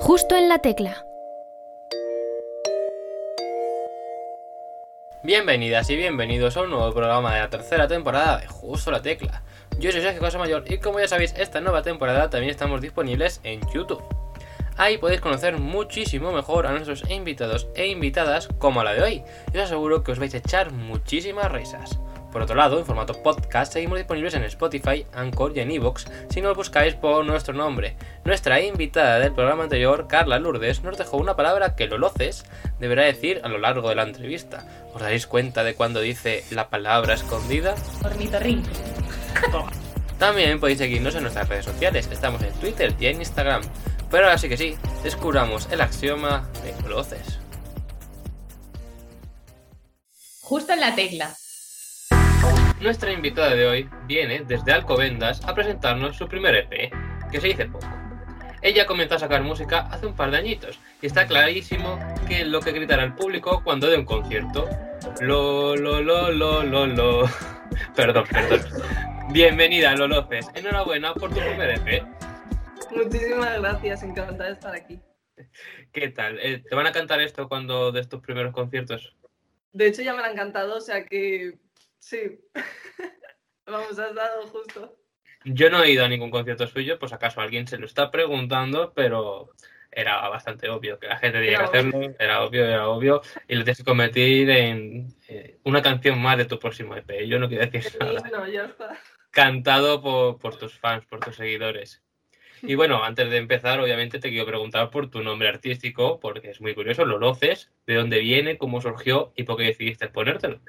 Justo en la tecla. Bienvenidas y bienvenidos a un nuevo programa de la tercera temporada de Justo la Tecla. Yo soy Sergio Mayor y como ya sabéis, esta nueva temporada también estamos disponibles en YouTube. Ahí podéis conocer muchísimo mejor a nuestros invitados e invitadas como la de hoy. Y os aseguro que os vais a echar muchísimas risas. Por otro lado, en formato podcast seguimos disponibles en Spotify, Anchor y en Evox si nos buscáis por nuestro nombre. Nuestra invitada del programa anterior, Carla Lourdes, nos dejó una palabra que Loloces deberá decir a lo largo de la entrevista. ¿Os daréis cuenta de cuando dice la palabra escondida? Ornitorrinco. También podéis seguirnos en nuestras redes sociales, estamos en Twitter y en Instagram. Pero ahora sí que sí, descubramos el axioma de Loloces. Justo en la tecla. Nuestra invitada de hoy viene desde Alcobendas a presentarnos su primer EP, que se dice poco. Ella comenzó a sacar música hace un par de añitos y está clarísimo que lo que gritará el público cuando dé un concierto. Lo, lo, lo, lo, lo, lo. Perdón, perdón. Bienvenida, Loloces. Enhorabuena por tu primer EP. Muchísimas gracias, encantada de estar aquí. ¿Qué tal? Eh, ¿Te van a cantar esto cuando des tus primeros conciertos? De hecho, ya me lo han cantado, o sea que sí. Vamos, has dado justo. Yo no he ido a ningún concierto suyo, pues acaso alguien se lo está preguntando, pero era bastante obvio que la gente tenía que hacerlo, era obvio, era obvio, y lo tienes que convertir en eh, una canción más de tu próximo EP. Yo no quiero decir nada. No, ya está. Cantado por, por tus fans, por tus seguidores. Y bueno, antes de empezar, obviamente te quiero preguntar por tu nombre artístico, porque es muy curioso, lo loces, de dónde viene, cómo surgió y por qué decidiste ponértelo.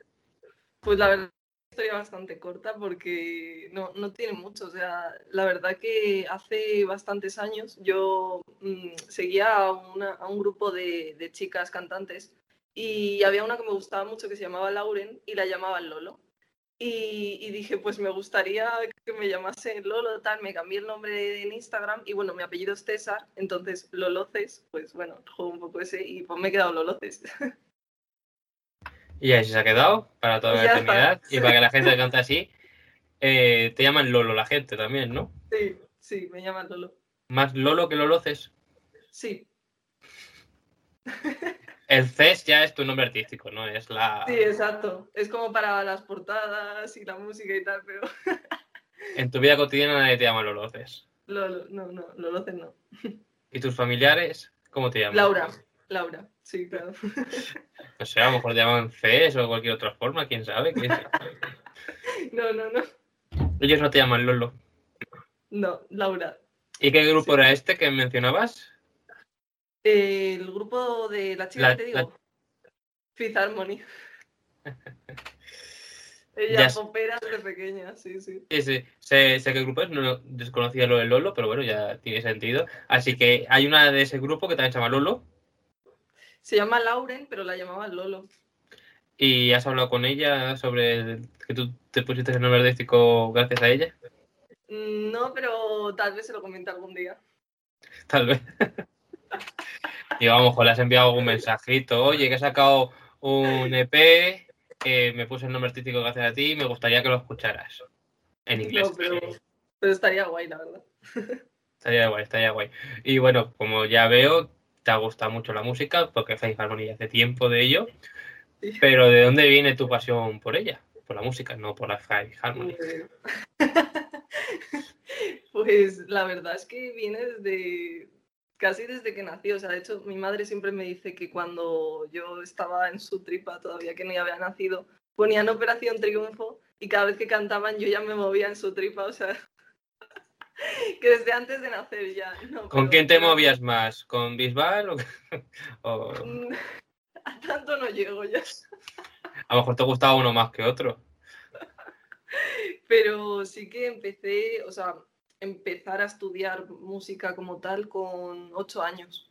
Pues la verdad, historia bastante corta porque no, no tiene mucho. O sea, la verdad que hace bastantes años yo mm, seguía a, una- a un grupo de, de chicas cantantes y había una que me gustaba mucho que se llamaba Lauren y la llamaban Lolo. Y, y dije, pues me gustaría que me llamase Lolo, tal, me cambié el nombre en Instagram y bueno, mi apellido es César, entonces Loloces, pues bueno, juego un poco ese y pues me he quedado Loloces. Y así se ha quedado para toda la eternidad. Y para que la gente cante así, eh, te llaman Lolo la gente también, ¿no? Sí, sí, me llaman Lolo. Más Lolo que Loloces. Sí, El CES ya es tu nombre artístico, ¿no? Es la... sí, exacto. Es como para las portadas y la música y tal, pero En tu vida cotidiana nadie te llama Loloces. Lolo, no, no, Loloces no. ¿Y tus familiares? ¿Cómo te llaman? Laura, Laura, sí, claro. No sé, a lo mejor te llaman CES o cualquier otra forma, quién sabe. No, no, no. Ellos no te llaman Lolo. No, Laura. ¿Y qué grupo Sí. era este que mencionabas? El grupo de la chica La- que te la- digo, Fifth Harmony. Ya Ella s- popera desde pequeña, sí, sí. Sí, sí, sé, sé qué grupo es, no desconocía lo de Lolo, pero bueno, ya tiene sentido. Así que hay una de ese grupo que también se llama Lolo Se llama Lauren, pero la llamaban Lolo. y has hablado con ella sobre que tú te pusiste el nombre artístico gracias a ella, Mm, No, pero tal vez se lo comente algún día. tal vez. Y a lo mejor le has enviado algún mensajito, oye, que he sacado un EP, eh, me puse el nombre artístico gracias a ti, me gustaría que lo escucharas. En inglés. No, pero, pero estaría guay, la verdad. Estaría guay, estaría guay. Y bueno, como ya veo, te ha gustado mucho la música, porque Faith Harmony hace tiempo de ello. Pero ¿de dónde viene tu pasión por ella? Por la música, no por la Faith Harmony. Pues, la verdad es que viene desde casi desde que nací. O sea, de hecho, mi madre siempre me dice que cuando yo estaba en su tripa, todavía que ni había nacido, ponían Operación Triunfo y cada vez que cantaban yo ya me movía en su tripa. O sea, que desde antes de nacer ya. no, ¿Con pero- quién te movías más? ¿Con Bisbal o, o Mm, A tanto no llego ya. a lo mejor te gustaba uno más que otro? Pero sí que empecé, o sea, empezar a estudiar música como tal con ocho años.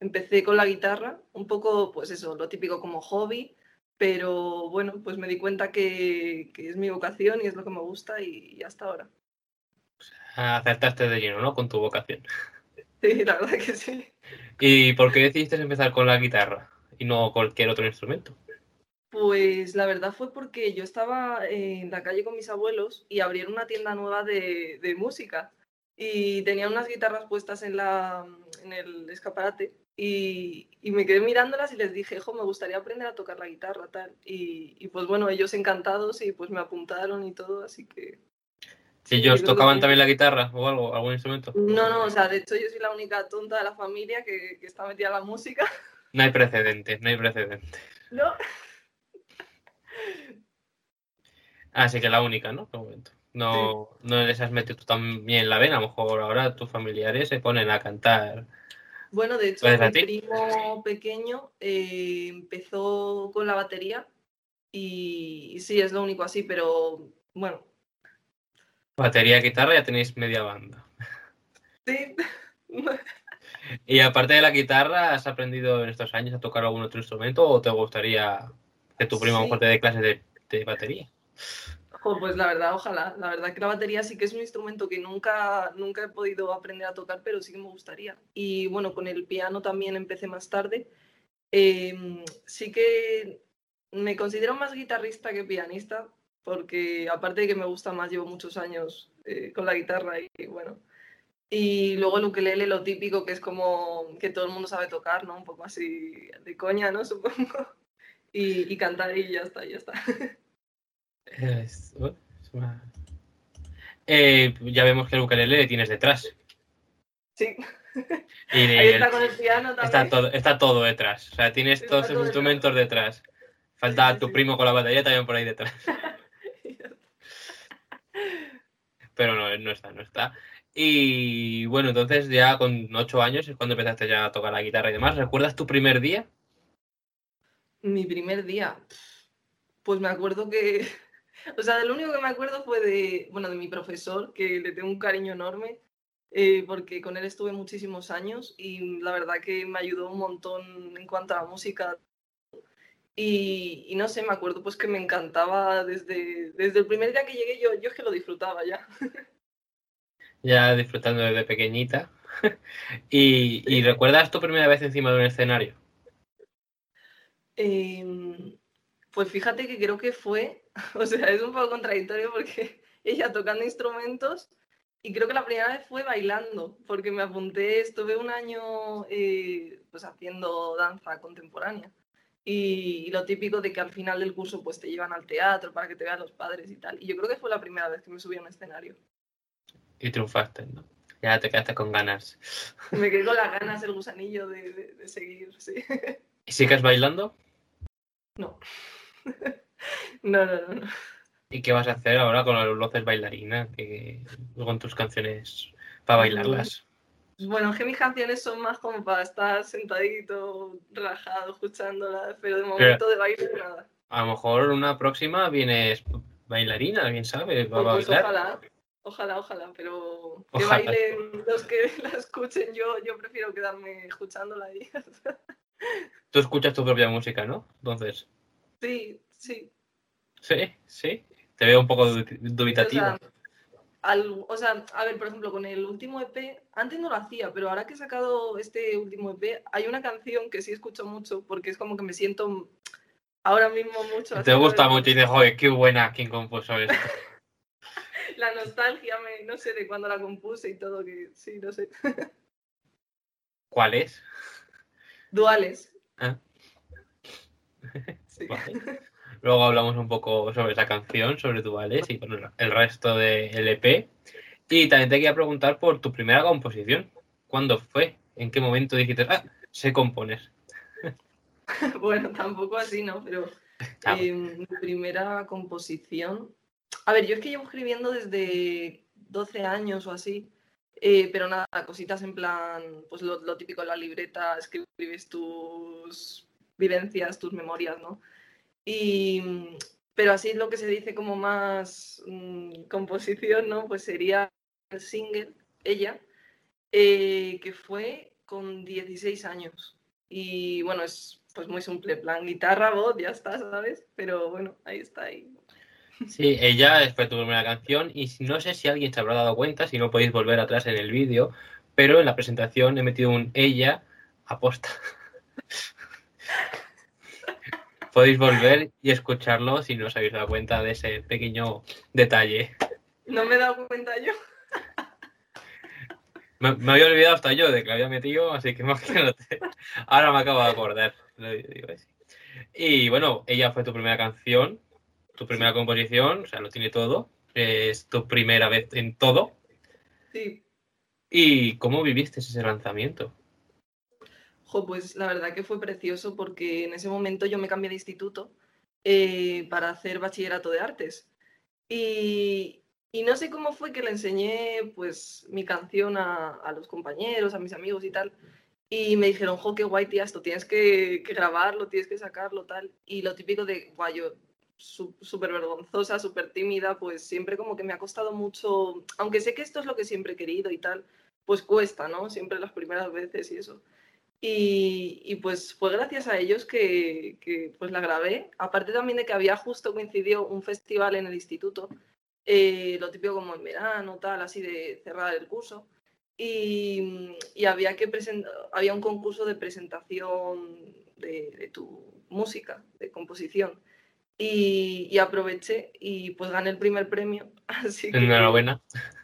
Empecé con la guitarra, un poco, pues eso, lo típico como hobby, pero bueno, pues me di cuenta que, que es mi vocación y es lo que me gusta y, y hasta ahora. Acertaste de lleno, ¿no? Con tu vocación. Sí, la verdad que sí. ¿Y por qué decidiste empezar con la guitarra y no cualquier otro instrumento? Pues la verdad fue porque yo estaba en la calle con mis abuelos y abrieron una tienda nueva de, de música. y tenía unas guitarras puestas en, la, en el escaparate y, y me quedé mirándolas y les dije, jo, me gustaría aprender a tocar la guitarra, tal. Y, y pues bueno, ellos encantados y pues me apuntaron y todo, así que... ¿Ellos tocaban que- también la guitarra o algo, algún instrumento? No, no, o sea, de hecho yo soy la única tonta de la familia que, que está metida en la música. No hay precedentes, no hay precedentes. ¿No? Así que la única, ¿no? De momento. No, no les has metido tú también la vena, a lo mejor ahora tus familiares se ponen a cantar. Bueno, de hecho, ¿Puedes mi primo pequeño eh, empezó con la batería y, y sí, es lo único así, pero bueno, Batería, guitarra, ya tenéis media banda. sí. Y aparte de la guitarra, ¿has aprendido en estos años a tocar algún otro instrumento o te gustaría que tu primo a lo mejor te dé clases de, de batería? Pues la verdad, ojalá. La verdad que la batería sí que es un instrumento que nunca, nunca he podido aprender a tocar, pero sí que me gustaría. Y bueno, con el piano también empecé más tarde. Em, sí que me considero más guitarrista que pianista, porque aparte de que me gusta más, llevo muchos años eh, con la guitarra y, bueno. Y luego el ukelele, lo típico, que es como que todo el mundo sabe tocar, ¿no? Un poco así de coña, ¿no? Supongo. Y, y cantar y ya está, ya está. Es- oh, es una- Eh, ya vemos que el ukelele le tienes detrás. Sí. Y Ahí el- está con el piano también. está, todo, está todo detrás. O sea, tienes Está todos todo instrumentos detrás. Falta Sí, sí, tu primo con la batería también por ahí detrás. Pero no, no está, no está. Y bueno, entonces ya con ocho años es cuando empezaste ya a tocar la guitarra y demás. ¿Recuerdas tu primer día? Mi primer día. Pues me acuerdo que. O sea, de lo único que me acuerdo fue de, bueno, de mi profesor, que le tengo un cariño enorme, eh, porque con él estuve muchísimos años y la verdad que me ayudó un montón en cuanto a la música. Y, y no sé, me acuerdo pues que me encantaba desde, desde el primer día que llegué, yo, yo es que lo disfrutaba ya. Ya disfrutando desde pequeñita. y, y ¿recuerdas tu primera vez encima de un escenario? Em, pues fíjate que creo que fue, o sea, es un poco contradictorio porque ella tocando instrumentos y creo que la primera vez fue bailando, porque me apunté, estuve un año eh, pues haciendo danza contemporánea y, y lo típico de que al final del curso pues te llevan al teatro para que te vean los padres y tal. Y yo creo que fue la primera vez que me subí a un escenario. Y triunfaste, ¿no? Ya te quedaste con ganas. Me quedé con las ganas, el gusanillo de, de- de seguir, sí. ¿Y sigues bailando? No. No, no, no, no. ¿Y qué vas a hacer ahora con los luces bailarina? Que, con tus canciones para bailarlas. Bueno, es que mis canciones son más como para estar sentadito, relajado, escuchándolas, pero de momento de baile nada. A lo mejor una próxima vienes bailarina, quién sabe, va a Pues, pues ojalá, ojalá, ojalá, pero que Ojalá. bailen los que la escuchen, yo, yo prefiero quedarme escuchándola ahí. Tú escuchas tu propia música, ¿no? Entonces, Sí, sí. sí, sí. Te veo un poco O dubitativa. sea, al- o sea, a ver, por ejemplo, con el último EP, antes no lo hacía, pero ahora que he sacado este último EP, hay una canción que sí escucho mucho porque es como que me siento ahora mismo mucho. Te gusta mucho y dices, joder, qué buena quien compuso esto. La nostalgia, me, no sé de cuándo la compuse y todo, que sí, no sé. ¿Cuál es? Duales. Ah. Sí. Vale. Luego hablamos un poco sobre esa canción, sobre Duales y bueno, el resto del EP. Y también te quería preguntar por tu primera composición. ¿Cuándo fue? ¿En qué momento dijiste, ah, sé componer? Bueno, tampoco así, ¿no? Pero Ah, eh, mi primera composición. A ver, yo es que llevo escribiendo desde 12 años o así. eh, pero nada, cositas en plan, pues lo, lo típico la libreta, escribes tus vivencias, tus memorias, ¿no? Y, pero así lo que se dice como más mm, composición, ¿no? Pues sería el single, ella, eh, que fue con 16 años. Y bueno, es pues muy simple, plan guitarra, voz, ya está, ¿sabes? Pero bueno, ahí está ahí. Sí, ella fue tu primera canción y no sé si alguien se habrá dado cuenta, si no podéis volver atrás en el vídeo, pero en la presentación he metido un ella aposta. Podéis volver y escucharlo si no os habéis dado cuenta de ese pequeño detalle. No me he dado cuenta yo. Me, me había olvidado hasta yo de que la había metido, así que imagínate. Ahora me acabo de acordar. Lo digo así. Y bueno, ella fue tu primera canción, tu primera composición, o sea, lo tiene todo. Es tu primera vez en todo. Sí. ¿Y cómo viviste ese lanzamiento? Jo, pues la verdad que fue precioso porque en ese momento yo me cambié de instituto eh, para hacer bachillerato de artes. Y, y no sé cómo fue que le enseñé pues mi canción a, a los compañeros, a mis amigos y tal. Y me dijeron, jo, qué guay, tía, esto tienes que, que grabarlo, tienes que sacarlo, tal. Y lo típico de, guay, yo súper vergonzosa, súper tímida, pues siempre como que me ha costado mucho, aunque sé que esto es lo que siempre he querido y tal, pues cuesta, ¿no? Siempre las primeras veces y eso. Y, y pues fue gracias a ellos que, que, pues la grabé. Aparte también de que había justo coincidido un festival en el instituto, eh, lo típico como en verano, tal, así de cerrar el curso. Y, y había que presentar, había un concurso de presentación de, de tu música, de composición. Y, y aproveché y pues gané el primer premio. Así que Enhorabuena.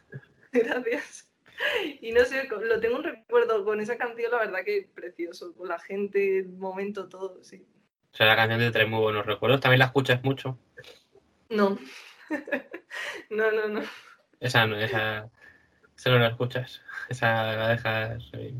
Gracias. Y no sé, lo tengo un recuerdo con esa canción, la verdad que precioso, con la gente, el momento, todo, sí. O sea, la canción te trae muy buenos recuerdos. También la escuchas mucho. No. No, no, no. Esa no, esa, esa no la escuchas. Esa la dejas eh,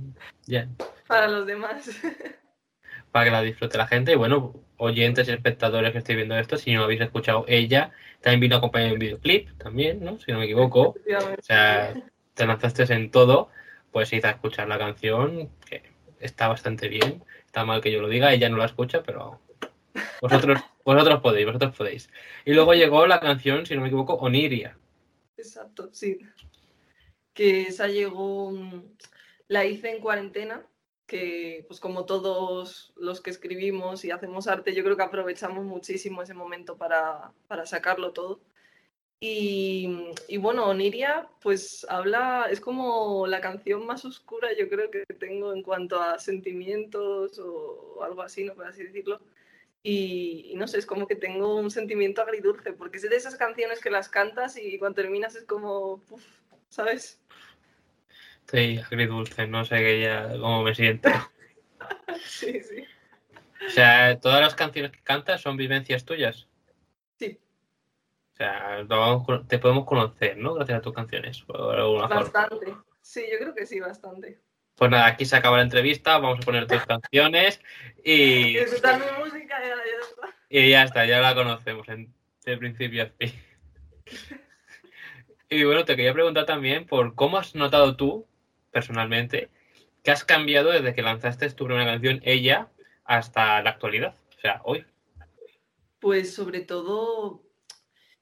ya. Para los demás. para que la disfrute la gente. Y bueno, oyentes y espectadores que estéis viendo esto, si no habéis escuchado ella, también vino acompañada de un videoclip, también, ¿no? Si no me equivoco. O sea, te lanzaste en todo, pues id a escuchar la canción, que está bastante bien. Está mal que yo lo diga, ella no la escucha, pero vosotros, vosotros podéis, vosotros podéis. Y luego llegó la canción, si no me equivoco, Oniria. Exacto, sí. Que esa llegó, mm, la hice en cuarentena, que pues como todos los que escribimos y hacemos arte, yo creo que aprovechamos muchísimo ese momento para, para sacarlo todo. Y, y bueno, Oniria pues habla, es como la canción más oscura yo creo que tengo en cuanto a sentimientos o algo así, ¿no? Por así decirlo. Y, y no sé, es como que tengo un sentimiento agridulce, porque es de esas canciones que las cantas y cuando terminas es como, uf, ¿sabes? Estoy agridulce, no sé que ya cómo me siento. Sí, sí. O sea, todas las canciones que cantas son vivencias tuyas. O sea, te podemos conocer, ¿no? Gracias a tus canciones. por alguna forma. bastante. Sí, yo creo que sí, bastante. Pues nada, aquí se acaba la entrevista, vamos a poner tus canciones y, Y mi música ya, ya está. y ya está, ya la conocemos en, de principio a fin. Y bueno, te quería preguntar también por cómo has notado tú, personalmente, que has cambiado desde que lanzaste tu primera canción, Ella, hasta la actualidad. O sea, hoy. Pues sobre todo,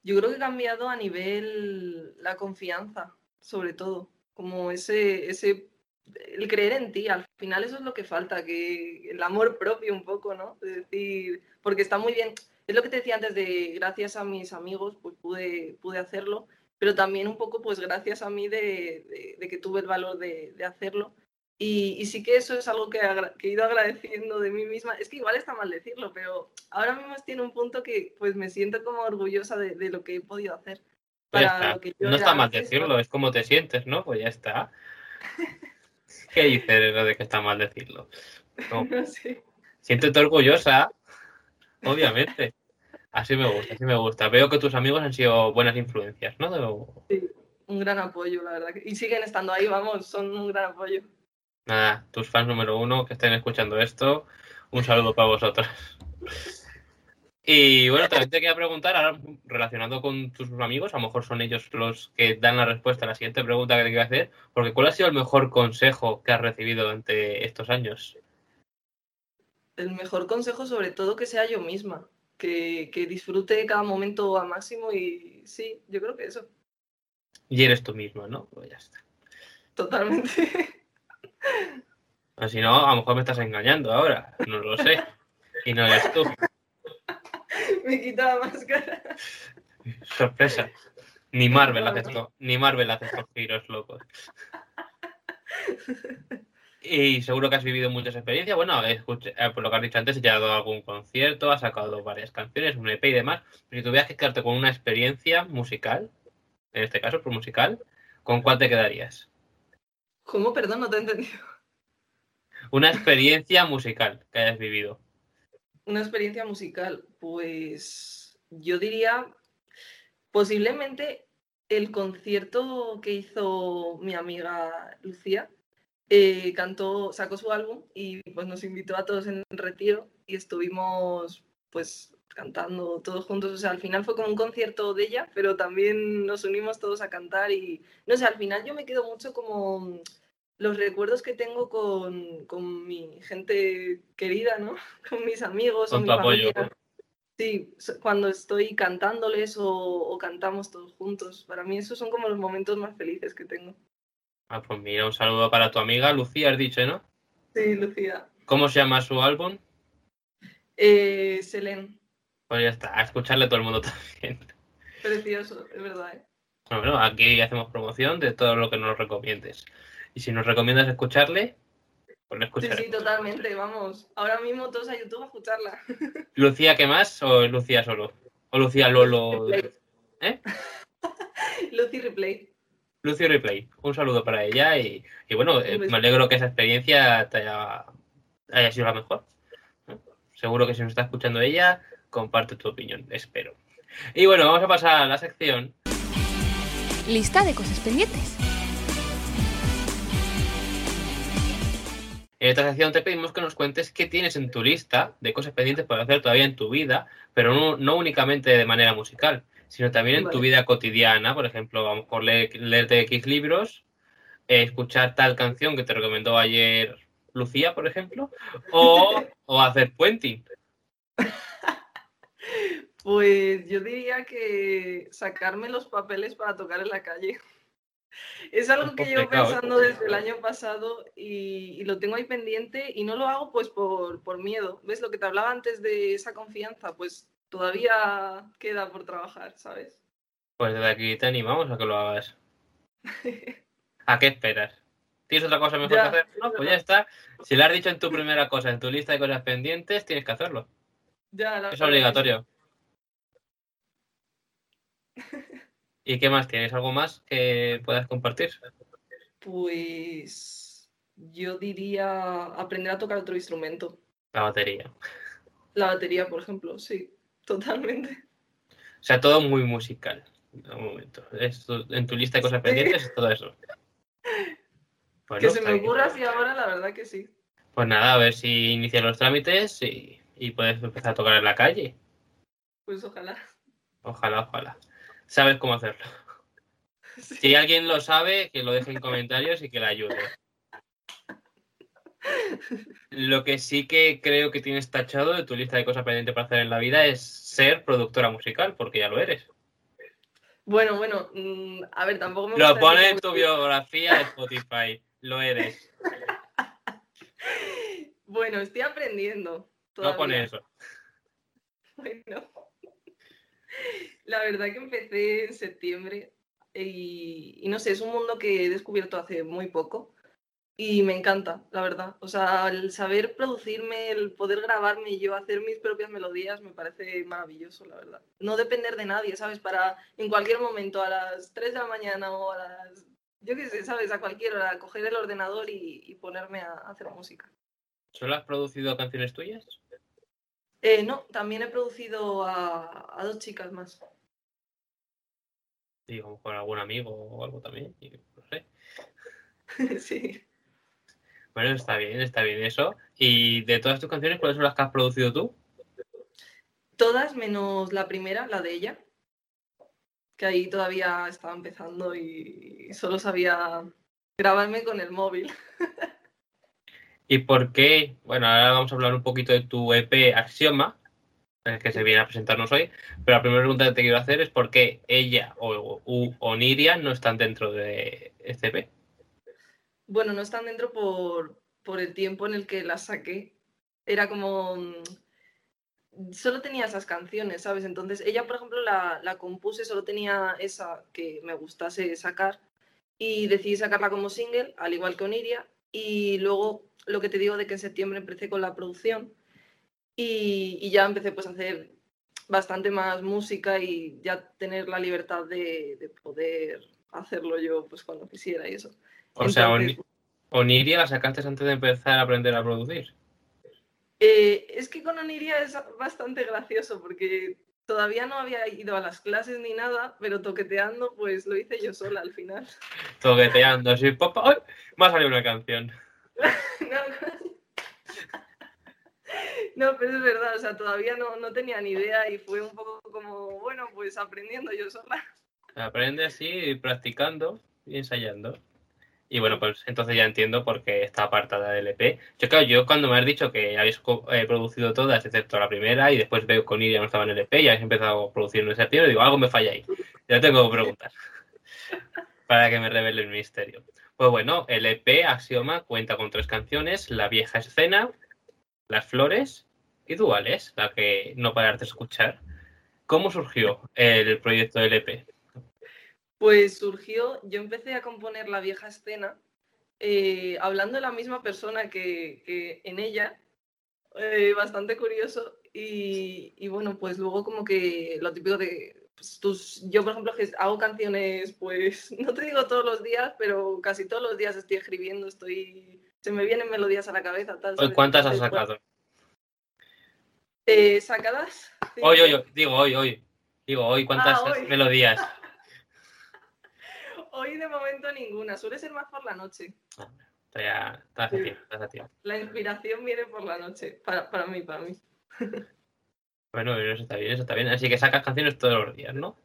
yo creo que he cambiado a nivel la confianza, sobre todo, como ese, ese, el creer en ti, al final eso es lo que falta, que el amor propio un poco, ¿no? Es decir, porque está muy bien, es lo que te decía antes de gracias a mis amigos, pues pude, pude hacerlo, pero también un poco pues gracias a mí de, de- de que tuve el valor de, de hacerlo. Y, y sí que eso es algo que, he ido agradeciendo de mí misma. Es que igual está mal decirlo, pero ahora mismo tiene un punto que pues me siento como orgullosa de, de lo que he podido hacer. Pues para está. lo que yo No está mal decirlo, es como te sientes, ¿no? Pues ya está. ¿Qué dices lo de que está mal decirlo? No, ¿no? Sí. siéntete orgullosa, obviamente. Así me gusta, así me gusta. Veo que tus amigos han sido buenas influencias, ¿no? De- un gran apoyo, la verdad. Y siguen estando ahí, vamos, son un gran apoyo. Nada, tus fans número uno que estén escuchando esto, un saludo para vosotros. Y bueno, también te quería preguntar, ahora relacionado con tus amigos, a lo mejor son ellos los que dan la respuesta a la siguiente pregunta que te quiero hacer, porque ¿cuál ha sido el mejor consejo que has recibido durante estos años? El mejor consejo, sobre todo, que sea yo misma, que, que disfrute cada momento al máximo y sí, yo creo que eso, Y eres tú misma, ¿no? Pues ya está. totalmente. O si no, a lo mejor me estás engañando ahora, no lo sé. Y no eres tú. me quita la máscara. Sorpresa. Ni Marvel hace esto, ni Marvel hace estos giros locos. Y seguro que has vivido muchas experiencias. Bueno, escuché- eh, por lo que has dicho antes, ya has dado algún concierto, has sacado varias canciones, un EP y demás. Pero si tuvieras que quedarte con una experiencia musical, en este caso, por musical, ¿con cuál te quedarías? ¿Cómo? Perdón, no te he entendido. Una experiencia musical que hayas vivido. Una experiencia musical, pues yo diría posiblemente el concierto que hizo mi amiga Lucía. eh, cantó, sacó su álbum y pues nos invitó a todos en retiro y estuvimos pues cantando todos juntos. O sea, al final fue como un concierto de ella, pero también nos unimos todos a cantar y no sé, al final yo me quedo mucho como los recuerdos que tengo con, con mi gente querida, ¿no? Con mis amigos, Con o mi apoyo. familia. Sí, cuando estoy cantándoles o, o cantamos todos juntos. Para mí esos son como los momentos más felices que tengo. Ah, pues mira, un saludo para tu amiga Lucía, has dicho, ¿no? Sí, Lucía. ¿Cómo se llama su álbum? Eh, Selén, Pues ya está, a escucharle a todo el mundo también. precioso, es verdad. ¿eh? Bueno, aquí hacemos promoción de todo lo que nos recomiendes. Y si nos recomiendas escucharle, pues lo Sí, escucharé. sí, totalmente, vamos. Ahora mismo todos a YouTube a escucharla. ¿Lucía qué más o Lucía solo? ¿O Lucía Lolo? Replay. ¿Eh? Lucy Replay. Lucy Replay. Un saludo para ella y, y bueno, eh, me alegro que esa experiencia te haya, haya sido la mejor. ¿no? Seguro que si nos está escuchando ella, comparte tu opinión, espero. Y bueno, vamos a pasar a la sección Lista de cosas pendientes. En esta sección te pedimos que nos cuentes qué tienes en tu lista de cosas pendientes por hacer todavía en tu vida, pero no, no únicamente de manera musical, sino también en tu vida cotidiana. Por ejemplo, vamos por leer, leerte X libros, eh, escuchar tal canción que te recomendó ayer Lucía, por ejemplo, o, o hacer puenting. Pues yo diría que sacarme los papeles para tocar en la calle. Es algo que llevo pensando desde el año pasado y, y lo tengo ahí pendiente y no lo hago pues por, por miedo. ¿Ves lo que te hablaba antes de esa confianza? Pues todavía queda por trabajar, ¿sabes? Pues desde aquí te animamos a que lo hagas. ¿A qué esperas? ¿Tienes otra cosa mejor Ya, que hacer? No, pues ya está. Si lo has dicho en tu primera cosa, en tu lista de cosas pendientes, tienes que hacerlo. Ya, la Es obligatorio. ¿Y qué más? ¿Tienes algo más que puedas compartir? Pues yo diría aprender a tocar otro instrumento. La batería. La batería, por ejemplo, sí, totalmente. O sea, todo muy musical. Un momento. Esto- en tu lista de cosas pendientes es todo eso. Bueno, que se me ocurra así ahora, la verdad que sí. Pues nada, a ver si inician los trámites y, y puedes empezar a tocar en la calle. Pues ojalá. Ojalá, ojalá. Sabes cómo hacerlo. Sí. Si alguien lo sabe, que lo deje en comentarios y que le ayude. Lo que sí que creo que tienes tachado de tu lista de cosas pendientes para hacer en la vida es ser productora musical, porque ya lo eres. Bueno, bueno, mm, a ver, tampoco me Lo pone en tu biografía de Spotify. Lo eres. Bueno, estoy aprendiendo. No pone eso. Bueno. La verdad que empecé en septiembre y, y no sé, es un mundo que he descubierto hace muy poco y me encanta, la verdad. O sea, el saber producirme, el poder grabarme y yo hacer mis propias melodías me parece maravilloso, la verdad. No depender de nadie, ¿sabes? Para en cualquier momento, a las 3 de la mañana o a las, yo qué sé, ¿sabes? A cualquier hora, coger el ordenador y, y ponerme a hacer música. ¿Solo has producido canciones tuyas? Eh, no, también he producido a, a dos chicas más. Digo, con algún amigo o algo también. y No sé. sí. Bueno, está bien, está bien eso. ¿Y de todas tus canciones, cuáles son las que has producido tú? Todas menos la primera, la de ella, que ahí todavía estaba empezando y solo sabía grabarme con el móvil. ¿Y por qué? Bueno, ahora vamos a hablar un poquito de tu EP Axioma, el que se viene a presentarnos hoy. Pero la primera pregunta que te quiero hacer es por qué ella o, o, o Niria no están dentro de este EP. Bueno, no están dentro por, por el tiempo en el que las saqué. Era como... mm, Solo tenía esas canciones, ¿sabes? Entonces, ella, por ejemplo, la, la compuse, solo tenía esa que me gustase sacar y decidí sacarla como single, al igual que Oniria. Y luego, lo que te digo de que en septiembre empecé con la producción y, y ya empecé pues a hacer bastante más música y ya tener la libertad de, de poder hacerlo yo pues cuando quisiera y eso. O sea, Oni- Oniria la sacaste antes de empezar a aprender a producir. Eh, es que con Oniria es bastante gracioso porque todavía no había ido a las clases ni nada, pero toqueteando, pues lo hice yo sola al final. Toqueteando, así, papá. ¡Ay! Me ha salido una canción. no, no, pero es verdad, o sea, todavía no, no tenía ni idea y fue un poco como, bueno, pues aprendiendo yo sola. Aprende así, practicando y ensayando. Y bueno, pues entonces ya entiendo por qué está apartada del EP. Yo claro, yo cuando me has dicho que habéis eh, producido todas, excepto la primera, y después veo con Iria no estaba en el EP y habéis empezado a producir en ese digo, algo me falla ahí. Ya tengo preguntas. Para que me revele el misterio. Pues bueno, el EP Axioma cuenta con tres canciones, La vieja escena, Las flores y Duales, la que no parar de escuchar. ¿Cómo surgió el proyecto del EP? Pues surgió, yo empecé a componer la vieja escena eh, hablando de la misma persona que, que en ella, eh, bastante curioso. Y, y bueno, pues luego como que lo típico de, pues, tus, yo por ejemplo hago canciones, pues no te digo todos los días, pero casi todos los días estoy escribiendo, estoy, se me vienen melodías a la cabeza. Tal. ¿Cuántas has sacado? eh, ¿Sacadas? Hoy, hoy, hoy, digo hoy, hoy. Digo hoy, ¿cuántas Ah, hoy. melodías? Hoy de momento ninguna, suele ser más por la noche. Ya, tiempo, tiempo. La inspiración viene por la noche, para, para mí, para mí. Bueno, eso está bien, eso está bien. Así que sacas canciones todos los días, ¿no?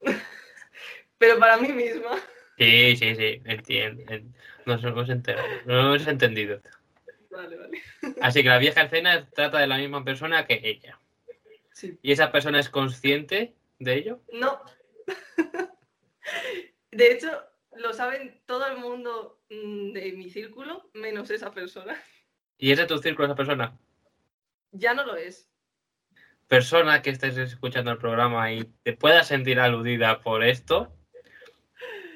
Pero para mí misma. Sí, sí, sí, entiendo. en- Nos hemos enterado, nos hemos entendido. Vale, vale. Así que la vieja escena trata de la misma persona que ella. Sí. ¿Y esa persona es consciente de ello? No. De hecho, lo saben todo el mundo mm, de mi círculo, menos esa persona. ¿Y es de tu círculo esa persona? Ya no lo es. Persona que estés escuchando el programa y te puedas sentir aludida por esto,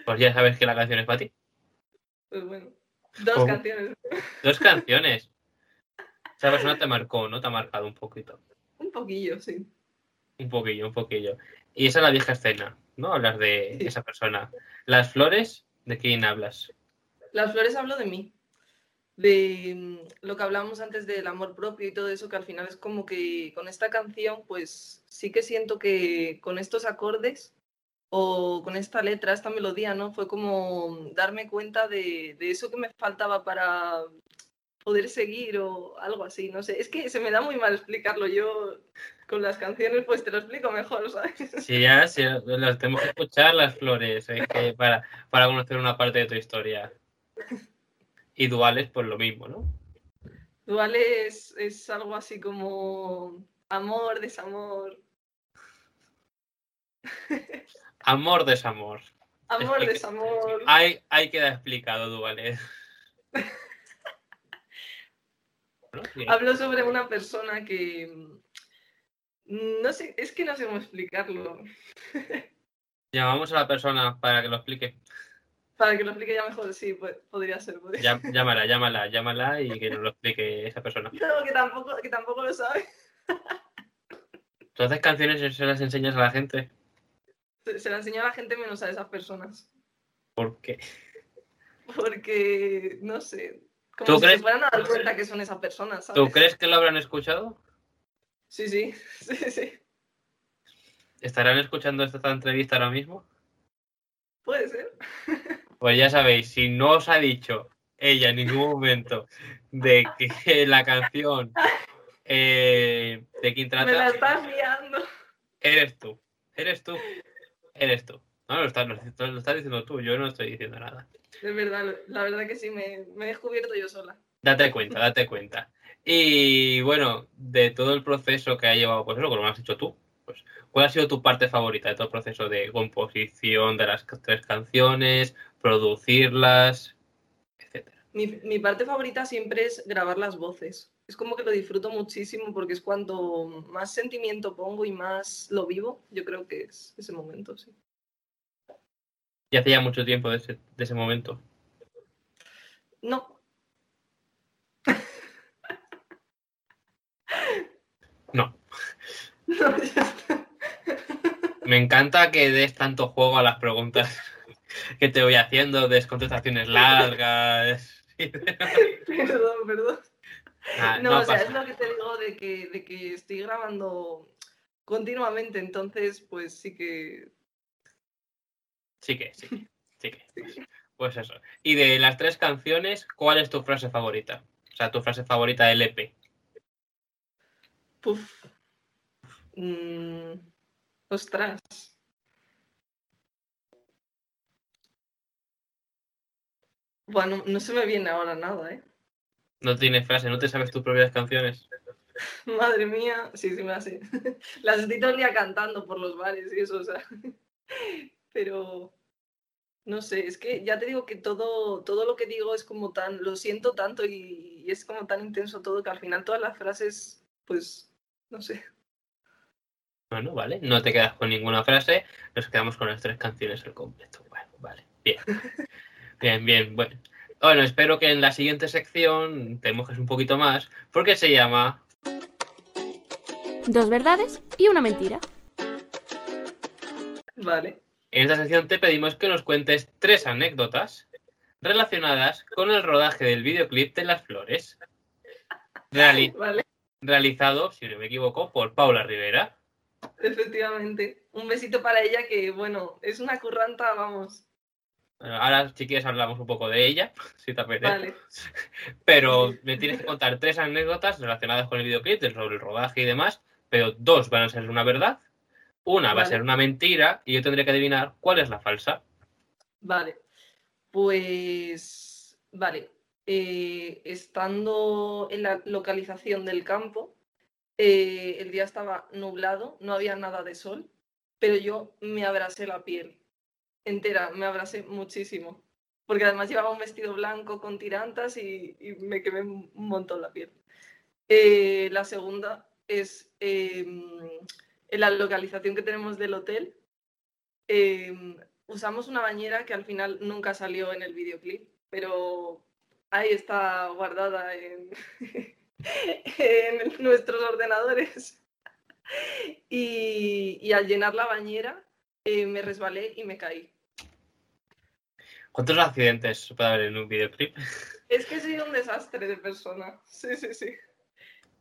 pues ya sabes que la canción es para ti. Pues bueno. Dos canciones. Dos canciones. Esa persona te marcó, ¿no? Te ha marcado un poquito. Un poquillo, sí. Un poquillo, un poquillo. Y esa es la vieja escena, ¿no? Hablas de Sí. esa persona. Las flores, ¿de quién hablas? Las flores hablo de mí. De mm, lo que hablábamos antes del amor propio y todo eso, que al final es como que con esta canción, pues sí que siento que con estos acordes o con esta letra, esta melodía, ¿no? Fue como darme cuenta de, de eso que me faltaba para poder seguir o algo así, no sé. Es que se me da muy mal explicarlo. Yo con las canciones, pues te lo explico mejor, ¿sabes? Sí, ya, sí, las tenemos que escuchar las flores es que para, para conocer una parte de tu historia. Y duales, pues lo mismo, ¿no? Dual es, algo así como amor, desamor. Amor, desamor. Amor, Explica- desamor. Ahí, ahí queda explicado, duales. Hablo sobre una persona que. No sé, es que no sé cómo explicarlo. Llamamos a la persona para que lo explique. Para que lo explique ya mejor, sí, podría ser. podría Llá- Llámala, llámala, llámala y que nos lo explique esa persona. No, que tampoco, que tampoco lo sabe. ¿Tú haces canciones y se las enseñas a la gente? Se, se la enseñó a la gente menos a esas personas. ¿Por qué? Porque, no sé. ¿Tú Como si crees- se fueran a dar cuenta que son esas personas, ¿sabes? ¿Tú crees que lo habrán escuchado? Sí, sí, sí, sí. ¿Estarán escuchando esta entrevista ahora mismo? Puede ser. Pues ya sabéis, si no os ha dicho ella en ningún momento de que la canción eh, de quién Me la trata, estás liando. eres tú. Eres tú. Eres tú. No, lo estás, lo lo estás diciendo tú, yo no estoy diciendo nada. Es verdad, la verdad que sí, me, me he descubierto yo sola. Date cuenta, date cuenta. Y bueno, de todo el proceso que ha llevado, pues eso, como lo has dicho tú, pues, ¿cuál ha sido tu parte favorita de todo el proceso de composición de las tres canciones, producirlas, etcétera? Mi, mi parte favorita siempre es grabar las voces. Es como que lo disfruto muchísimo porque es cuando más sentimiento pongo y más lo vivo. Yo creo que es ese momento, sí. Y hace ya mucho tiempo de ese, de ese momento. No, No. no, ya está. Me encanta que des tanto juego a las preguntas que te voy haciendo, des contestaciones largas perdón, perdón. Ah, no, no o sea, pasa es lo que te digo de que, de que estoy grabando continuamente, entonces pues sí que... Sí que, sí que, sí que. Pues, pues eso. Y de las tres canciones, ¿cuál es tu frase favorita? O sea, tu frase favorita del EP. Puf. Mm, ostras. Bueno, no se me viene ahora nada, ¿eh? No tienes frase, no te sabes tus propias canciones. Madre mía, sí, sí me hace. Las estoy todo el día cantando por los bares y eso, o sea. Pero no sé, es que ya te digo que todo, todo lo que digo es como tan, lo siento tanto y, y es como tan intenso todo que al final todas las frases, pues, no sé. Bueno, vale, no te quedas con ninguna frase, nos quedamos con las tres canciones al completo. Bueno, vale, bien. Bien, bien, bueno. Bueno, espero que en la siguiente sección te mojes un poquito más, porque se llama Dos verdades y una mentira. Vale. En esta sección te pedimos que nos cuentes tres anécdotas relacionadas con el rodaje del videoclip de Las Flores. Reali- Vale, realizado, si no me equivoco, por Paula Rivera. efectivamente. Un besito para ella que, bueno, es una curranta, vamos. Bueno, ahora, si quieres, hablamos un poco de ella, si te apetece. Vale, Pero me tienes que contar tres anécdotas relacionadas con el videoclip, sobre el rodaje y demás, pero dos van a ser una verdad, una va a ser una mentira y yo tendré que adivinar cuál es la falsa. vale. Pues, vale. Eh, estando en la localización del campo, eh, el día estaba nublado, no había nada de sol, pero yo me abrasé la piel entera, me abrasé muchísimo. Porque además llevaba un vestido blanco con tirantas y, me quemé un montón la piel. Eh, la segunda es en la localización que tenemos del hotel. usamos una bañera que al final nunca salió en el videoclip, pero ahí está guardada en, en nuestros ordenadores. Y, y al llenar la bañera eh, me resbalé y me caí. ¿Cuántos accidentes puede haber en un videoclip? Es que soy un desastre de persona. Sí, sí, sí.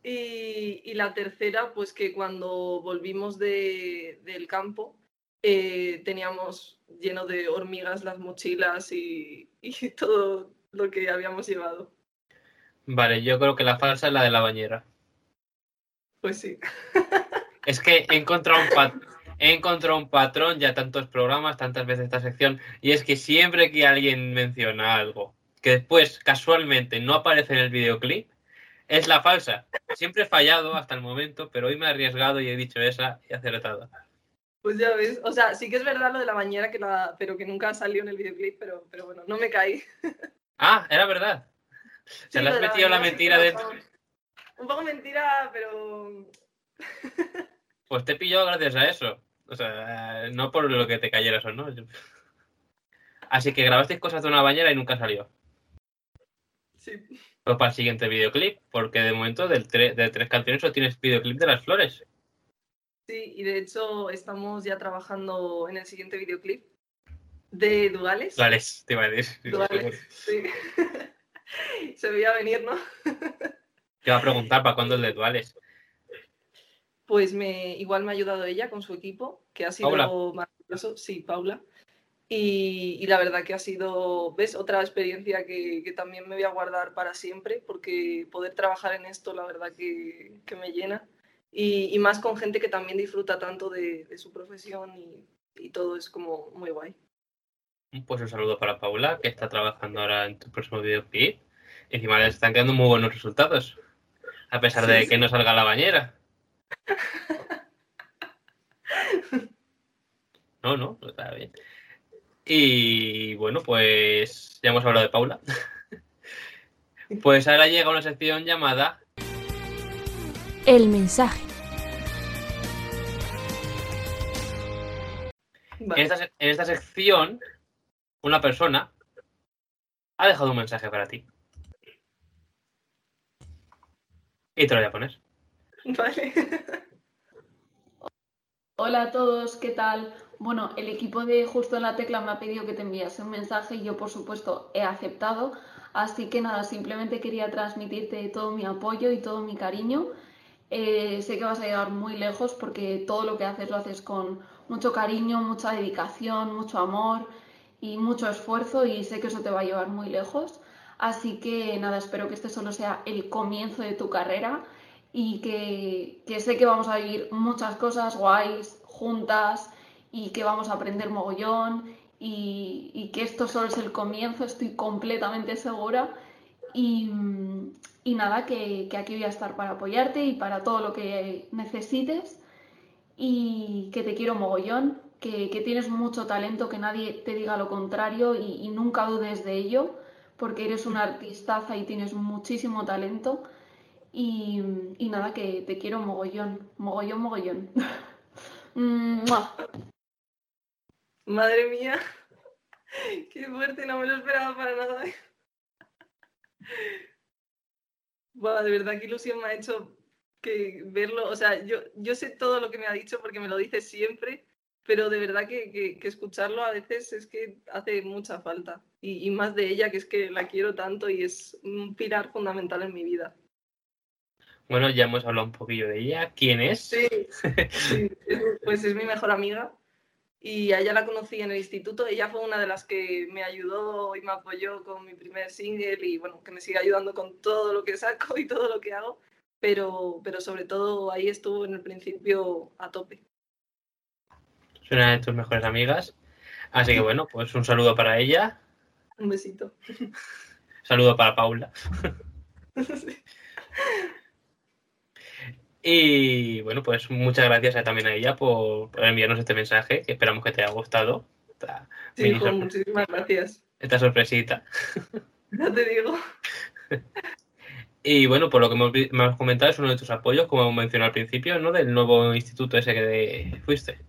Y, y la tercera, pues que cuando volvimos de- del campo, eh, teníamos lleno de hormigas las mochilas y, y todo lo que habíamos llevado. Vale, yo creo que la falsa es la de la bañera. Pues sí. Es que he encontrado un, pat- he encontrado un patrón ya tantos programas, tantas veces esta sección, y es que siempre que alguien menciona algo que después casualmente no aparece en el videoclip, es la falsa. Siempre he fallado hasta el momento, pero hoy me he arriesgado y he dicho esa y acertado. Pues ya ves. O sea, sí que es verdad lo de la bañera, que la, pero que nunca salió en el videoclip, pero, pero bueno, no me caí. Ah, era verdad. Se le has metido la mentira dentro. Un poco mentira, pero Pues te pilló gracias a eso. O sea, no por lo que te cayeras o no. Así que grabasteis cosas de una bañera y nunca salió. sí. Pues para el siguiente videoclip, porque de momento del tre- de tres canciones solo tienes videoclip de las flores. Sí, y de hecho estamos ya trabajando en el siguiente videoclip de Duales. Duales, te iba a decir. Duales, sí. Se veía venir, ¿no? Te iba a preguntar para cuándo el de Duales. Pues me, igual me ha ayudado ella con su equipo, que ha sido Paula. maravilloso. Sí, Paula. Y, y la verdad que ha sido, ¿ves? Otra experiencia que, que también me voy a guardar para siempre, porque poder trabajar en esto, la verdad que, que me llena. Y, y más con gente que también disfruta tanto de, de su profesión y, y todo es como muy guay. Pues un saludo para Paula, que está trabajando ahora en tu próximo videoclip. Encima le están quedando muy buenos resultados. A pesar de Sí, que no salga la bañera. No, no, está bien. Y bueno, pues ya hemos hablado de Paula. Pues ahora llega una sección llamada El mensaje. Esta, en esta sección, una persona ha dejado un mensaje para ti. Y te lo voy a poner. Vale. Hola a todos, ¿qué tal? Bueno, el equipo de Justo en la Tecla me ha pedido que te enviase un mensaje y yo, por supuesto, he aceptado. Así que nada, simplemente quería transmitirte todo mi apoyo y todo mi cariño. Eh, sé que vas a llegar muy lejos porque todo lo que haces lo haces con mucho cariño, mucha dedicación, mucho amor y mucho esfuerzo y sé que eso te va a llevar muy lejos. Así que nada, espero que este solo sea el comienzo de tu carrera y que, que sé que vamos a vivir muchas cosas guays juntas y que vamos a aprender mogollón y, y que esto solo es el comienzo, estoy completamente segura. Y, y nada, que, que, aquí voy a estar para apoyarte y para todo lo que necesites y que te quiero mogollón, que, que tienes mucho talento, que nadie te diga lo contrario y, y, nunca dudes de ello, porque eres una artistaza y tienes muchísimo talento. Y, y nada, que te quiero mogollón, mogollón, mogollón. Madre mía, qué fuerte, no me lo esperaba para nada. Bueno, de verdad, qué ilusión me ha hecho que verlo. O sea, yo, yo sé todo lo que me ha dicho porque me lo dice siempre, pero de verdad que, que, que escucharlo a veces es que hace mucha falta. Y, y, más de ella, que es que la quiero tanto y es un pilar fundamental en mi vida. Bueno, ya hemos hablado un poquillo de ella. ¿Quién es? Sí, sí pues es mi mejor amiga y a ella la conocí en el instituto. Ella fue una de las que me ayudó y me apoyó con mi primer single y bueno, que me sigue ayudando con todo lo que saco y todo lo que hago, pero, pero sobre todo ahí estuvo en el principio a tope. Es una de tus mejores amigas. Así que bueno, pues un saludo para ella. Un besito. Saludo para Paula. sí. Y bueno, pues muchas gracias también a ella por, por, enviarnos este mensaje, que esperamos que te haya gustado. Esta sí, hijo, muchísimas gracias. Esta sorpresita. Ya te digo. Y bueno, por lo que me has comentado, es uno de tus apoyos, como mencioné al principio, ¿no? Del nuevo instituto ese que de, fuiste.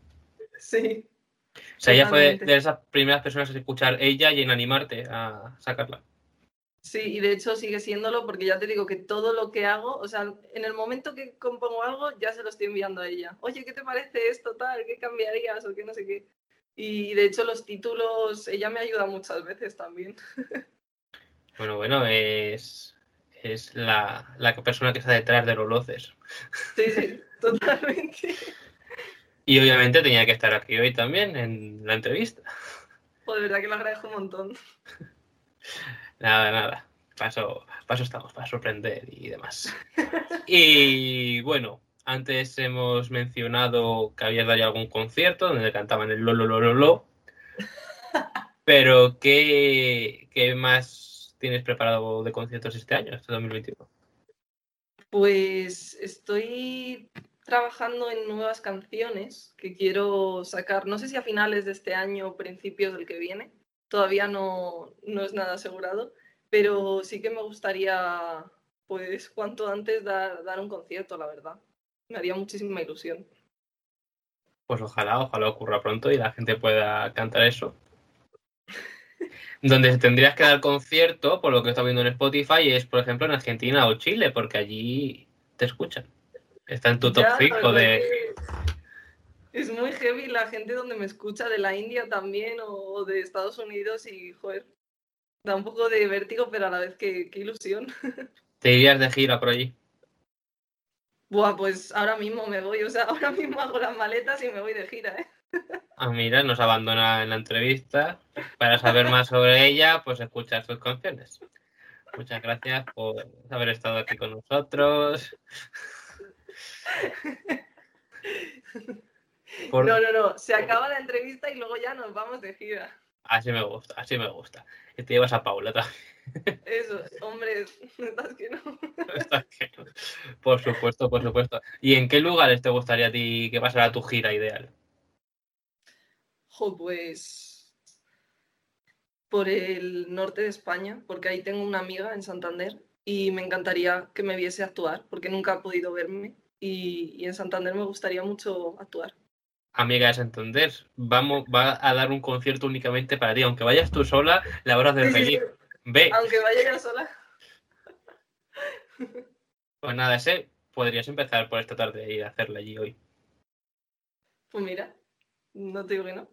Sí. O sea, ella fue de esas primeras personas en escuchar ella y en animarte a sacarla. Sí, y de hecho sigue siéndolo porque ya te digo que todo lo que hago, o sea, en el momento que compongo algo, ya se lo estoy enviando a ella. Oye, ¿qué te parece esto tal? ¿Qué cambiarías? O qué no sé qué. Y de hecho los títulos, ella me ayuda muchas veces también. Bueno, bueno, es, es la, la persona que está detrás de los loces. Sí, sí, totalmente. Y obviamente tenía que estar aquí hoy también en la entrevista. Pues de verdad que lo agradezco un montón. Nada, nada. Paso, paso estamos, para sorprender y demás. Y bueno, antes hemos mencionado que habías dado algún concierto donde cantaban el lo, lo, lo, lo, lo. Pero, ¿qué, ¿qué más tienes preparado de conciertos este año, este 2021? Pues estoy trabajando en nuevas canciones que quiero sacar, no sé si a finales de este año o principios del que viene, todavía no, no es nada asegurado, pero sí que me gustaría, pues, cuanto antes dar, dar un concierto, la verdad. Me haría muchísima ilusión. Pues ojalá, ojalá ocurra pronto y la gente pueda cantar eso. Donde tendrías que dar concierto, por lo que está viendo en Spotify, es, por ejemplo, en Argentina o Chile, porque allí te escuchan. Está en tu top 5 de... Es muy heavy la gente donde me escucha de la India también o de Estados Unidos y, joder, da un poco de vértigo, pero a la vez que, qué ilusión. ¿Te irías de gira por allí? Buah, pues ahora mismo me voy, o sea, ahora mismo hago las maletas y me voy de gira, ¿eh? Ah, mira, nos abandona en la entrevista. Para saber más sobre ella, pues escuchar sus canciones. Muchas gracias por haber estado aquí con nosotros. Por... No, no, no. Se acaba la entrevista y luego ya nos vamos de gira. Así me gusta, así me gusta. Y te llevas a Paula también. Eso, hombre, estás que no. Estás que no. Por supuesto, por supuesto. ¿Y en qué lugares te gustaría a ti que pasara tu gira ideal? Jo, pues. Por el norte de España, porque ahí tengo una amiga en Santander y me encantaría que me viese actuar, porque nunca ha podido verme y, y en Santander me gustaría mucho actuar amiga de Santander, vamos, va a dar un concierto únicamente para ti. Aunque vayas tú sola, la hora de feliz. Ve. Aunque vaya yo sola. Pues nada, ese podrías empezar por esta tarde y hacerla allí hoy. Pues mira, no te digo que no.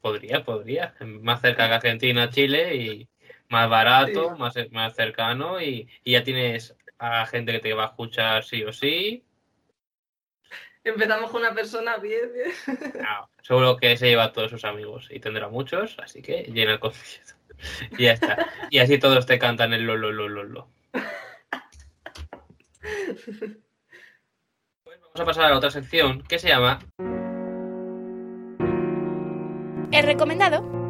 Podría, podría. Más cerca que Argentina, Chile y Más barato, Sí. más, más cercano y, y ya tienes a gente que te va a escuchar sí o sí. Empezamos con una persona bien, bien. No, seguro que se lleva a todos sus amigos y tendrá muchos, así que llena el concierto. Y ya está. Y así todos te cantan el lo, lo, lo, lo, lo. Pues vamos a pasar a la otra sección que se llama El recomendado.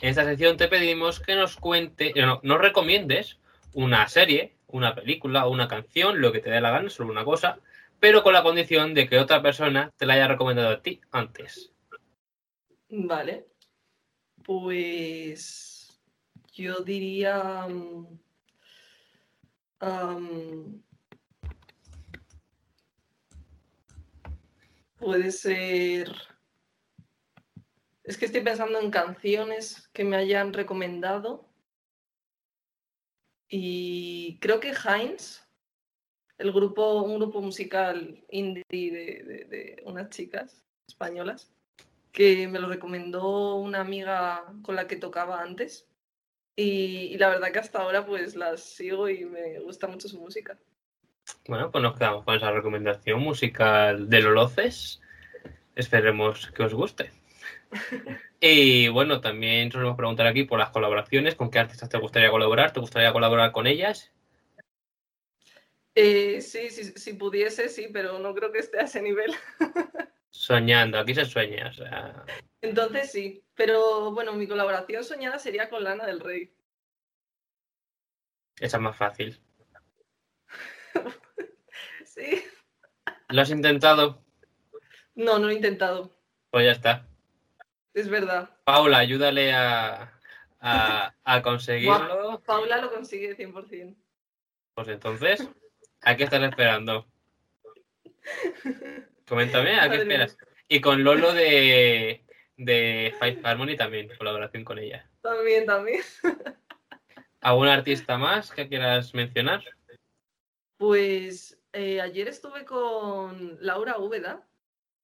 En esta sección te pedimos que nos cuente, no, nos recomiendes una serie, una película una canción, lo que te dé la gana, solo una cosa, pero con la condición de que otra persona te la haya recomendado a ti antes. Vale. Pues yo diría... mm, puede ser... Es que estoy pensando en canciones que me hayan recomendado. Y creo que Heinz, el grupo, un grupo musical indie de, unas chicas españolas, que me lo recomendó una amiga con la que tocaba antes. Y, y la verdad que hasta ahora pues las sigo y me gusta mucho su música. Bueno, pues nos quedamos con esa recomendación musical de Loloces. Esperemos que os guste. Y bueno, también solemos preguntar aquí por las colaboraciones, con qué artistas te gustaría colaborar, ¿te gustaría colaborar con ellas? Eh, sí, sí, si pudiese, sí, pero no creo que esté a ese nivel. Soñando, aquí se sueña, o sea, Entonces sí, pero bueno, mi colaboración soñada sería con Lana del Rey. esa es más fácil. Sí. ¿Lo has intentado? No, no lo he intentado, Pues ya está. Es verdad. Paula, ayúdale a, a, a conseguirlo. Paula lo consigue 100%. Pues entonces, ¿a qué estás esperando? Coméntame, ¿a qué Madre mía. esperas? Y con Lolo de, de Five Harmony también, colaboración con ella. También, también. ¿Algún artista más que quieras mencionar? Pues eh, ayer estuve con Laura Úbeda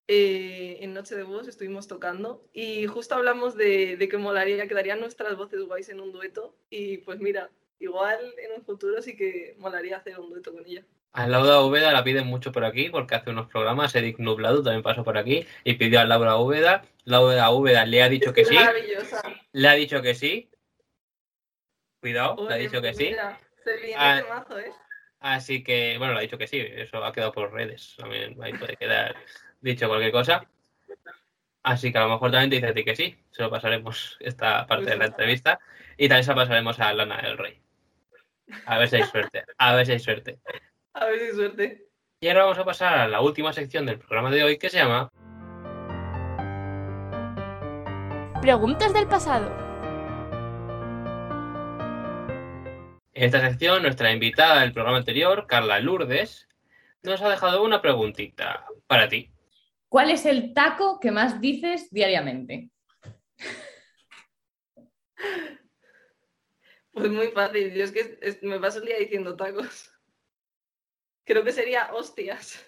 eh, en Noche de Voz, estuvimos tocando y justo hablamos de, de que molaría, quedarían nuestras voces guays en un dueto y pues mira, igual en un futuro sí que molaría hacer un dueto con ella. A Laura Úbeda la piden mucho por aquí porque hace unos programas. Eric Nublado también pasó por aquí y pidió a Laura Úbeda. Laura Úbeda le ha dicho que sí. Le ha dicho que sí. Cuidado, le ha dicho que pues sí. se viene Ah. ese mazo, ¿eh? Así que, bueno, le ha dicho que sí. Eso ha quedado por redes. También ahí puede quedar dicho cualquier cosa. Así que a lo mejor también te dice a ti que sí. Se lo pasaremos esta parte de la entrevista. Y también se lo pasaremos a Lana del Rey. A ver si hay suerte. A ver si hay suerte. A ver si hay suerte. Y ahora vamos a pasar a la última sección del programa de hoy que se llama Preguntas del pasado. En esta sección, nuestra invitada del programa anterior, Carla Lourdes, nos ha dejado una preguntita para ti. ¿Cuál es el taco que más dices diariamente? Pues muy fácil, yo es que es- me paso el día diciendo tacos. Creo que sería hostias.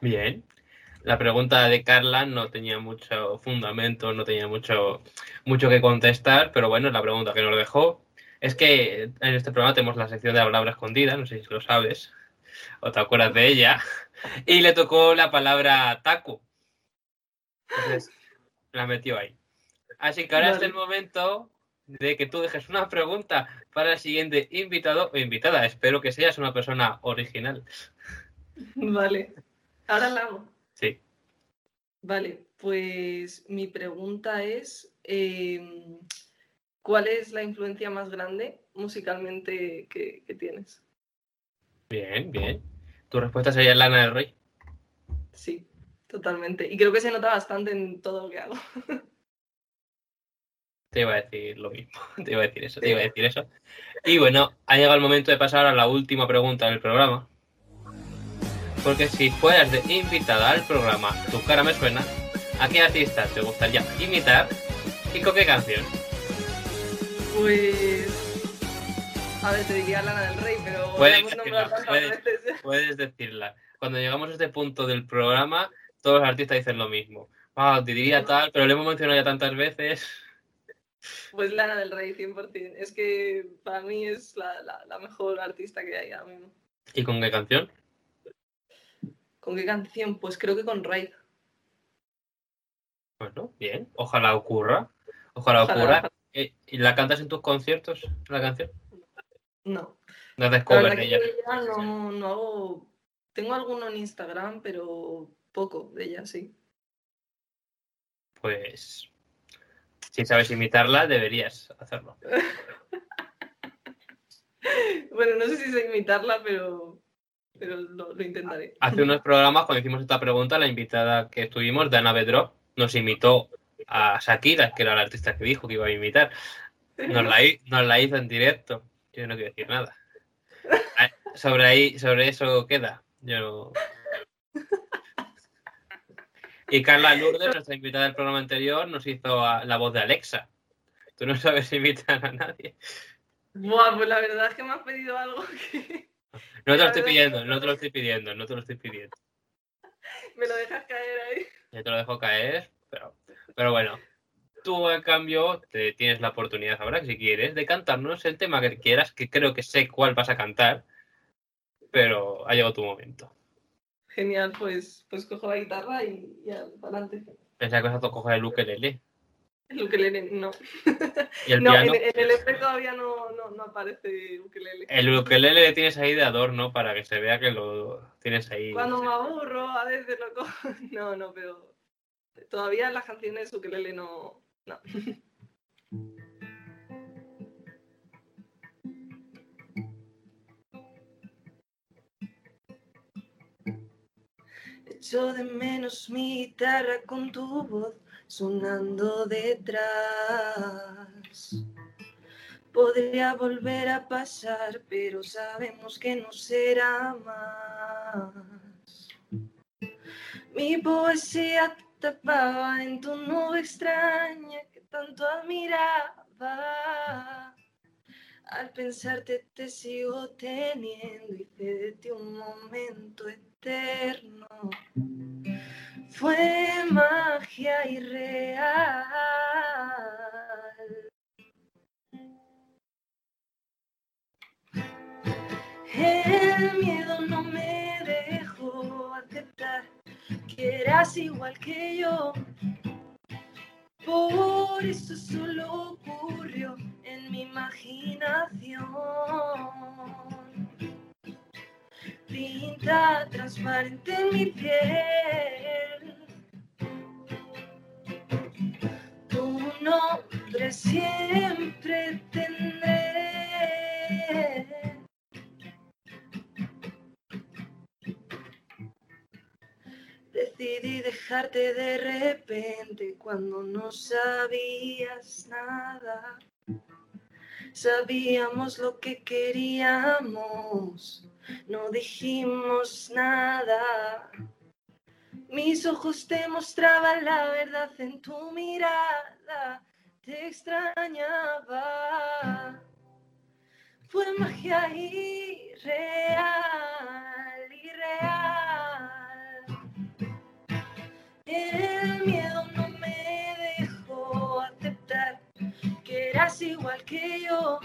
Bien. La pregunta de Carla no tenía mucho fundamento, no tenía mucho, mucho que contestar, pero bueno, la pregunta que nos dejó es que en este programa tenemos la sección de la palabra escondida, no sé si lo sabes o te acuerdas de ella, y le tocó la palabra taco. Entonces, la metió ahí. Así que ahora es el momento de que tú dejes una pregunta para el siguiente invitado o invitada. Espero que seas una persona original. Vale. Ahora la hago. Sí. Vale, pues mi pregunta es, em, ¿cuál es la influencia más grande musicalmente que, que tienes? Bien, bien. Tu respuesta sería Lana del Rey. Sí, totalmente. Y creo que se nota bastante en todo lo que hago. Te iba a decir lo mismo. Te iba a decir eso, te iba a decir eso. Y bueno, ha llegado el momento de pasar a la última pregunta del programa. Porque si fueras de invitada al programa Tu cara me suena, ¿a qué artista te gustaría imitar y con qué canción? Pues, te diría Lana del Rey, pero Puedes decirla, tantas puedes. decirla. Cuando llegamos a este punto del programa, todos los artistas dicen lo mismo. Ah, te diría tal, pero lo hemos mencionado ya tantas veces. Pues Lana del Rey, 100%. Es que para mí es la, la- la mejor artista que hay ahora mismo. ¿Y con qué canción? ¿Con qué canción? Pues creo que con Raid. Bueno, bien. Ojalá ocurra. Ojalá Ojalá, ocurra. ojalá. Eh, ¿Y la cantas en tus conciertos, la canción? No. No haces La cover verdad de que ella. ella no, no hago. Tengo alguno en Instagram, pero poco de ella, sí. Pues. Si sabes imitarla, deberías hacerlo. Bueno, no sé si sé imitarla, pero, pero lo, lo intentaré. Hace unos programas, cuando hicimos esta pregunta, la invitada que estuvimos, Dana Bedrop, nos imitó a Shakira, que era la artista que dijo que iba a imitar. Nos la, hi- nos la hizo en directo. Yo no quiero decir nada. Sobre ahí, sobre eso queda. Yo. Y Carla Lourdes, nuestra invitada del programa anterior, nos hizo a- la voz de Alexa. Tú no sabes imitar a nadie. Buah, pues la verdad es que me has pedido algo que No te lo estoy pidiendo, no te lo estoy pidiendo, no te lo estoy pidiendo. me lo dejas caer ahí. Ya te lo dejo caer, pero, pero bueno. Tú, en cambio, te tienes la oportunidad ahora, si quieres, de cantarnos el tema que quieras, que creo que sé cuál vas a cantar, pero ha llegado tu momento. Genial, pues, pues cojo la guitarra y ya, para adelante. Pensaba que vas a coger el ukelele. El ukelele, no. Y el no, en, piano. en el EP todavía no, no, no aparece ukelele. El ukelele le tienes ahí de adorno para que se vea que lo tienes ahí. Cuando me aburro, a veces lo cojo. No, no, pero todavía las canciones ukelele no. No. Echo de menos mi guitarra con tu voz sonando detrás. Podría volver a pasar, pero sabemos que no será más. Mi poesía tapaba en tu nube extraña que tanto admiraba. Al pensarte te sigo teniendo y sé de ti un momento eterno. Fue magia irreal. El miedo no me dejó aceptar que eras igual que yo. Por eso solo ocurrió en mi imaginación. Tinta transparente en mi piel. Tu nombre siempre tendré. Decidí dejarte de repente cuando no sabías nada. Sabíamos lo que queríamos, no dijimos nada. Mis ojos te mostraban la verdad en tu mirada, te extrañaba. Fue magia irreal, irreal. El miedo no me dejó aceptar que eras igual que yo.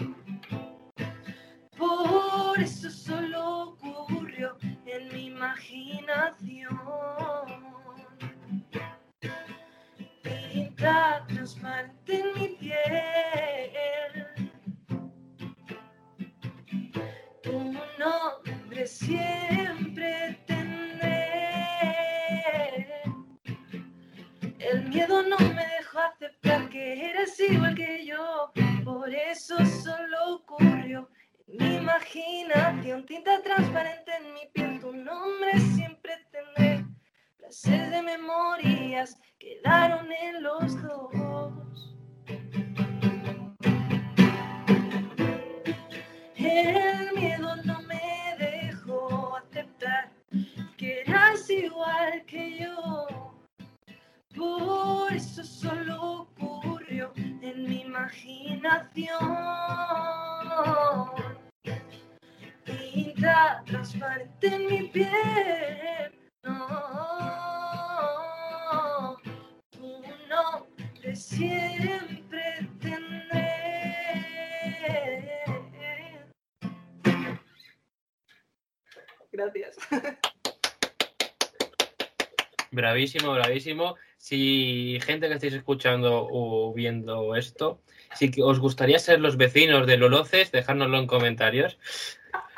Bravísimo, bravísimo. Si gente que estáis escuchando o viendo esto, si os gustaría ser los vecinos de Loloces, dejárnoslo en comentarios.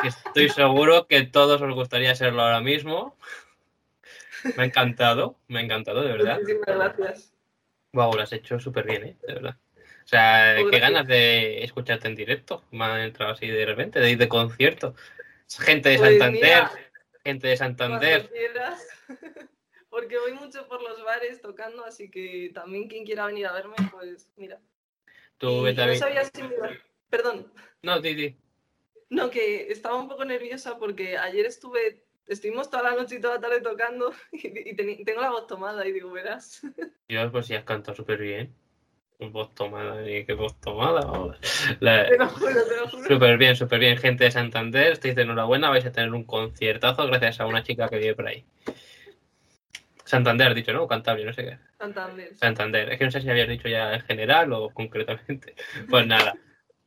Que estoy seguro que todos os gustaría serlo ahora mismo. Me ha encantado, me ha encantado, de verdad. Muchísimas gracias. Wow, lo has hecho súper bien, ¿eh? De verdad. O sea, qué gracias. ganas de escucharte en directo. Me han entrado así de repente, de ir de concierto. Gente de Pues Santander, gente de Santander. Porque voy mucho por los bares tocando, así que también quien quiera venir a verme, pues mira. Tú, vete a no sabía si me iba- Perdón, No, di. no, que estaba un poco nerviosa porque ayer estuve, estuvimos toda la noche y toda la tarde tocando y, tengo la voz tomada y digo, verás. Dios, pues sí has cantado súper bien. Voz tomada, qué voz tomada. La- Te lo juro, te lo juro. Súper bien, súper bien. Gente de Santander, estáis de enhorabuena. Vais a tener un conciertazo gracias a una chica que vive por ahí. Santander, dicho, ¿no? Cantabria, no sé qué. Santander. Santander. Es que no sé si habías dicho ya en general o concretamente. Pues nada.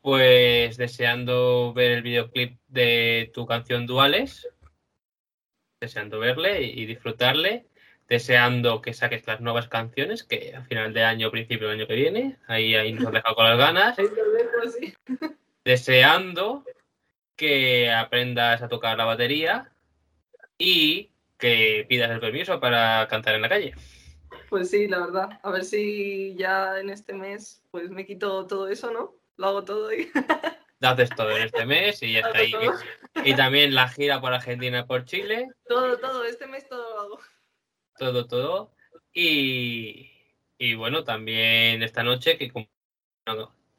Pues deseando ver el videoclip de tu canción Duales. Deseando verle y disfrutarle. Deseando que saques las nuevas canciones, que a final de año principio del año que viene. Ahí, ahí nos has dejado con las ganas. Deseando que aprendas a tocar la batería y que pidas el permiso para cantar en la calle. Pues sí, la verdad. A ver si ya en este mes pues me quito todo eso, ¿no? Lo hago todo y Haces todo en este mes y ya está ahí. Y también la gira por Argentina y por Chile, todo, todo. Este mes todo lo hago. todo, todo. Y, y bueno, también esta noche que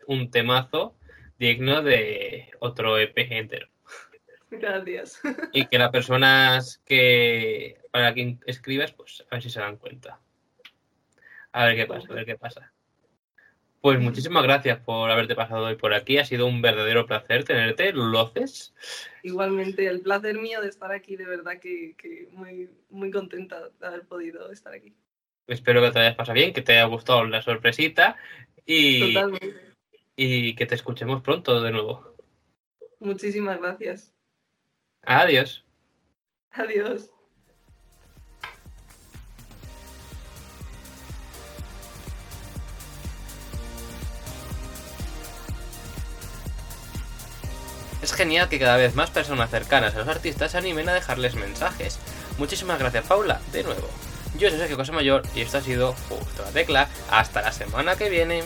un temazo digno de otro EP entero. Gracias. Y que las personas que para quien escribas, pues a ver si se dan cuenta. A ver qué pasa, a ver qué pasa. Pues muchísimas gracias por haberte pasado hoy por aquí. Ha sido un verdadero placer tenerte, Luces. Igualmente, el placer mío de estar aquí, de verdad que, que muy, muy contenta de haber podido estar aquí. Espero que te hayas pasado bien, que te haya gustado la sorpresita y, Totalmente. y que te escuchemos pronto de nuevo. Muchísimas gracias. Adiós. Adiós. Es genial que cada vez más personas cercanas a los artistas se animen a dejarles mensajes. Muchísimas gracias, Paula, de nuevo. Yo soy Sergio Cosa Mayor y esto ha sido Justo la Tecla. Hasta la semana que viene.